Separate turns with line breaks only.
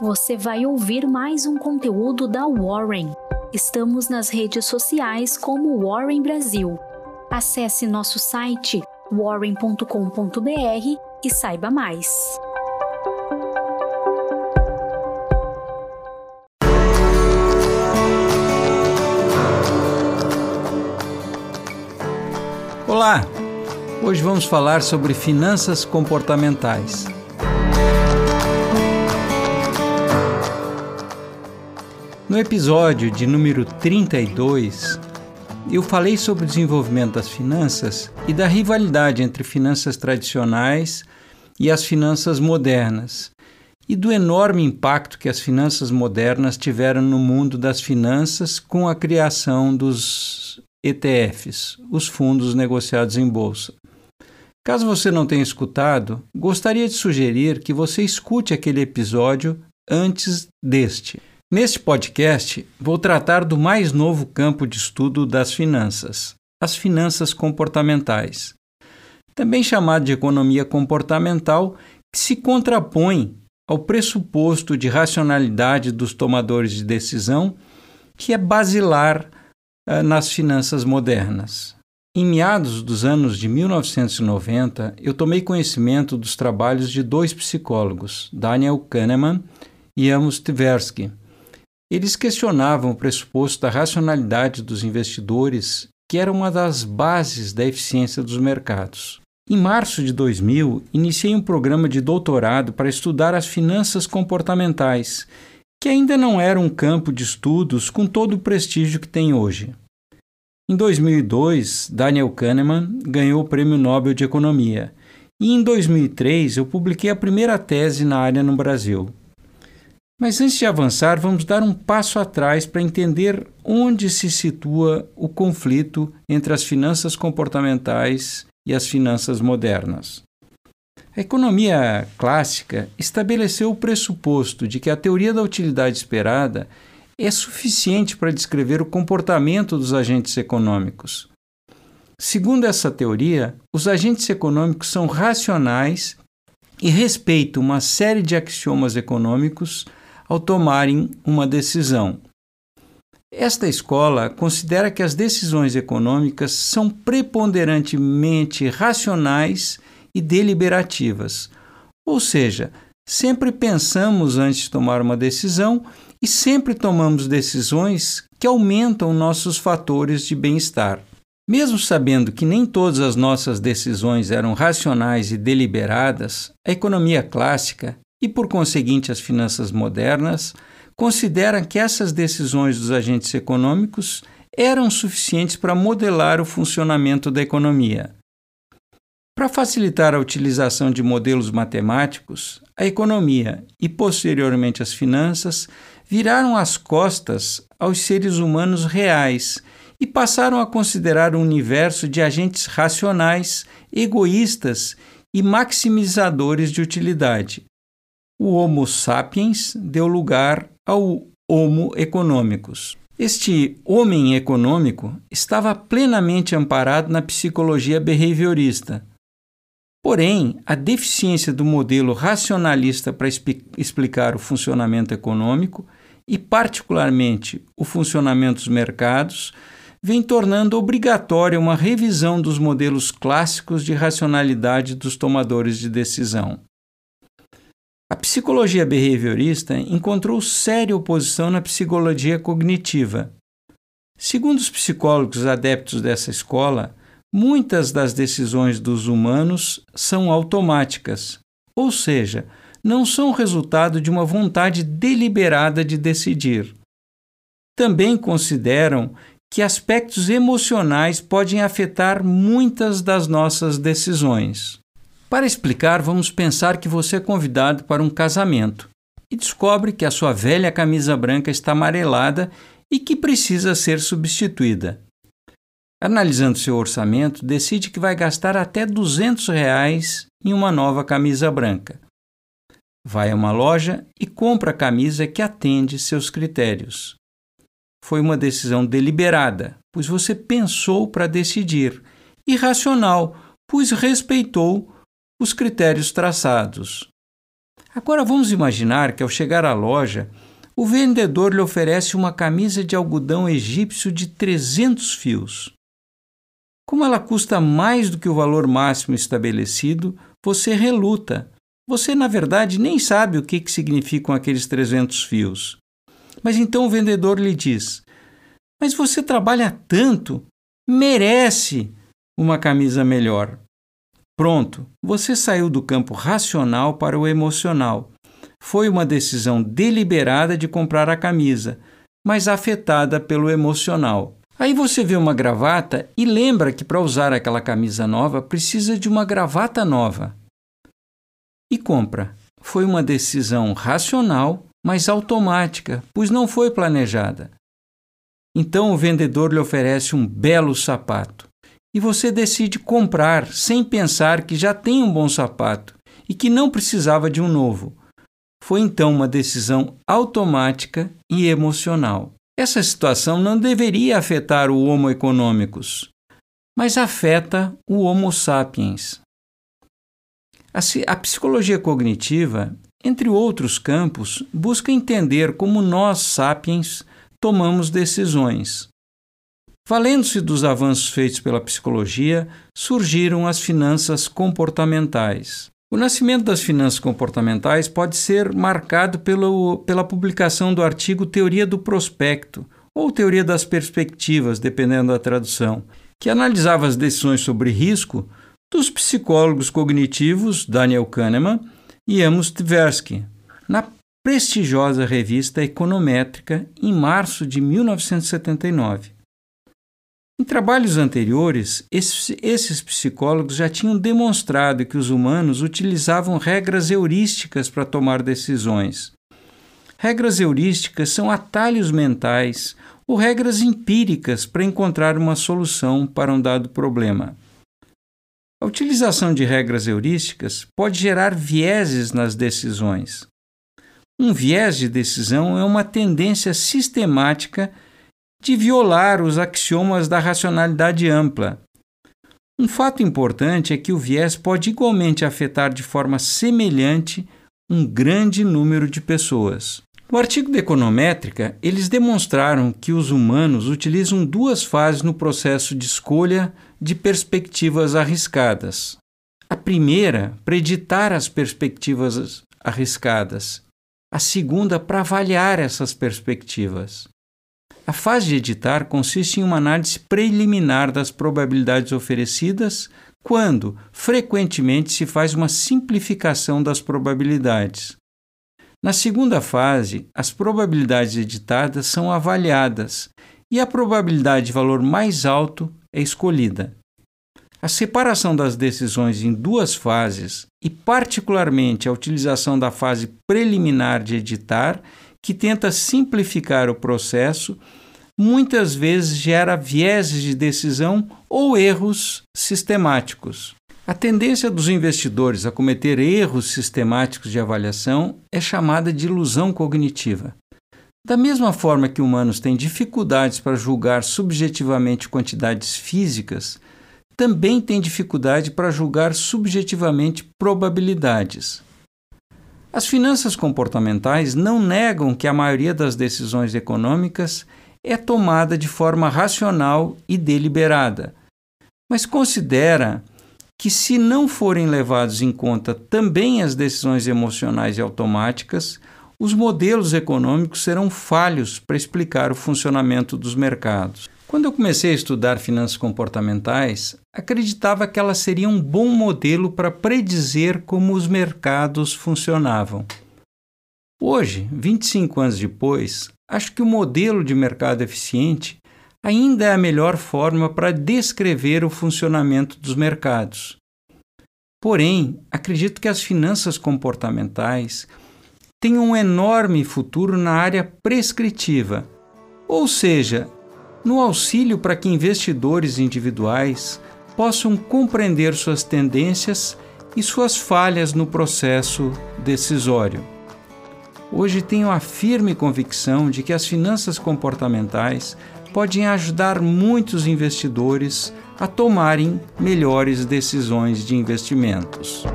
você vai ouvir mais um conteúdo da Warren. Estamos nas redes sociais como Warren Brasil. Acesse nosso site warren.com.br e saiba mais.
Olá! Hoje vamos falar sobre finanças comportamentais. No episódio de número 32, eu falei sobre o desenvolvimento das finanças e da rivalidade entre finanças tradicionais e as finanças modernas, e do enorme impacto que as finanças modernas tiveram no mundo das finanças com a criação dos ETFs, os fundos negociados em bolsa. Caso você não tenha escutado, gostaria de sugerir que você escute aquele episódio antes deste. Neste podcast, vou tratar do mais novo campo de estudo das finanças, as finanças comportamentais, também chamado de economia comportamental, que se contrapõe ao pressuposto de racionalidade dos tomadores de decisão, que é basilar eh, nas finanças modernas. Em meados dos anos de 1990, eu tomei conhecimento dos trabalhos de dois psicólogos, Daniel Kahneman e Amos Tversky. Eles questionavam o pressuposto da racionalidade dos investidores, que era uma das bases da eficiência dos mercados. Em março de 2000, iniciei um programa de doutorado para estudar as finanças comportamentais que ainda não era um campo de estudos com todo o prestígio que tem hoje. Em 2002, Daniel Kahneman ganhou o Prêmio Nobel de Economia, e em 2003 eu publiquei a primeira tese na área no Brasil. Mas antes de avançar, vamos dar um passo atrás para entender onde se situa o conflito entre as finanças comportamentais e as finanças modernas. A economia clássica estabeleceu o pressuposto de que a teoria da utilidade esperada é suficiente para descrever o comportamento dos agentes econômicos. Segundo essa teoria, os agentes econômicos são racionais e respeitam uma série de axiomas econômicos ao tomarem uma decisão. Esta escola considera que as decisões econômicas são preponderantemente racionais e deliberativas. Ou seja, sempre pensamos antes de tomar uma decisão e sempre tomamos decisões que aumentam nossos fatores de bem-estar. Mesmo sabendo que nem todas as nossas decisões eram racionais e deliberadas, a economia clássica e, por conseguinte, as finanças modernas consideram que essas decisões dos agentes econômicos eram suficientes para modelar o funcionamento da economia. Para facilitar a utilização de modelos matemáticos, a economia e posteriormente as finanças viraram as costas aos seres humanos reais e passaram a considerar o universo de agentes racionais, egoístas e maximizadores de utilidade. O Homo sapiens deu lugar ao Homo economicus. Este homem econômico estava plenamente amparado na psicologia behaviorista, Porém, a deficiência do modelo racionalista para explicar o funcionamento econômico e, particularmente, o funcionamento dos mercados, vem tornando obrigatória uma revisão dos modelos clássicos de racionalidade dos tomadores de decisão. A psicologia behaviorista encontrou séria oposição na psicologia cognitiva. Segundo os psicólogos adeptos dessa escola, Muitas das decisões dos humanos são automáticas, ou seja, não são resultado de uma vontade deliberada de decidir. Também consideram que aspectos emocionais podem afetar muitas das nossas decisões. Para explicar, vamos pensar que você é convidado para um casamento e descobre que a sua velha camisa branca está amarelada e que precisa ser substituída. Analisando seu orçamento, decide que vai gastar até 200 reais em uma nova camisa branca. Vai a uma loja e compra a camisa que atende seus critérios. Foi uma decisão deliberada, pois você pensou para decidir, e racional, pois respeitou os critérios traçados. Agora vamos imaginar que ao chegar à loja, o vendedor lhe oferece uma camisa de algodão egípcio de 300 fios. Como ela custa mais do que o valor máximo estabelecido, você reluta. Você, na verdade, nem sabe o que, que significam aqueles 300 fios. Mas então o vendedor lhe diz: Mas você trabalha tanto, merece uma camisa melhor. Pronto, você saiu do campo racional para o emocional. Foi uma decisão deliberada de comprar a camisa, mas afetada pelo emocional. Aí você vê uma gravata e lembra que para usar aquela camisa nova precisa de uma gravata nova. E compra. Foi uma decisão racional, mas automática, pois não foi planejada. Então o vendedor lhe oferece um belo sapato e você decide comprar sem pensar que já tem um bom sapato e que não precisava de um novo. Foi então uma decisão automática e emocional. Essa situação não deveria afetar o Homo econômicos, mas afeta o Homo sapiens. A, psicologia cognitiva, entre outros campos, busca entender como nós, sapiens, tomamos decisões. Valendo-se dos avanços feitos pela psicologia, surgiram as finanças comportamentais. O nascimento das finanças comportamentais pode ser marcado pelo, pela publicação do artigo Teoria do Prospecto, ou Teoria das Perspectivas, dependendo da tradução, que analisava as decisões sobre risco dos psicólogos cognitivos Daniel Kahneman e Amos Tversky, na prestigiosa revista Econométrica, em março de 1979. Em trabalhos anteriores, esses, psicólogos já tinham demonstrado que os humanos utilizavam regras heurísticas para tomar decisões. Regras heurísticas são atalhos mentais ou regras empíricas para encontrar uma solução para um dado problema. A utilização de regras heurísticas pode gerar vieses nas decisões. Um viés de decisão é uma tendência sistemática de violar os axiomas da racionalidade ampla. Um fato importante é que o viés pode igualmente afetar de forma semelhante um grande número de pessoas. No artigo de Econométrica, eles demonstraram que os humanos utilizam duas fases no processo de escolha de perspectivas arriscadas. A primeira, para editar as perspectivas arriscadas. A segunda, para avaliar essas perspectivas. A fase de editar consiste em uma análise preliminar das probabilidades oferecidas, quando, frequentemente, se faz uma simplificação das probabilidades. Na segunda fase, as probabilidades editadas são avaliadas e a probabilidade de valor mais alto é escolhida. A separação das decisões em duas fases, e particularmente a utilização da fase preliminar de editar, que tenta simplificar o processo, muitas vezes gera vieses de decisão ou erros sistemáticos. A tendência dos investidores a cometer erros sistemáticos de avaliação é chamada de ilusão cognitiva. Da mesma forma que humanos têm dificuldades para julgar subjetivamente quantidades físicas, também têm dificuldade para julgar subjetivamente probabilidades. As finanças comportamentais não negam que a maioria das decisões econômicas é tomada de forma racional e deliberada, mas considera que, se não forem levados em conta também as decisões emocionais e automáticas, os modelos econômicos serão falhos para explicar o funcionamento dos mercados. Quando eu comecei a estudar finanças comportamentais, acreditava que elas seriam um bom modelo para predizer como os mercados funcionavam. Hoje, 25 anos depois, acho que o modelo de mercado eficiente ainda é a melhor forma para descrever o funcionamento dos mercados. Porém, acredito que as finanças comportamentais têm um enorme futuro na área prescritiva, ou seja, no auxílio para que investidores individuais possam compreender suas tendências e suas falhas no processo decisório. Hoje tenho a firme convicção de que as finanças comportamentais podem ajudar muitos investidores a tomarem melhores decisões de investimentos.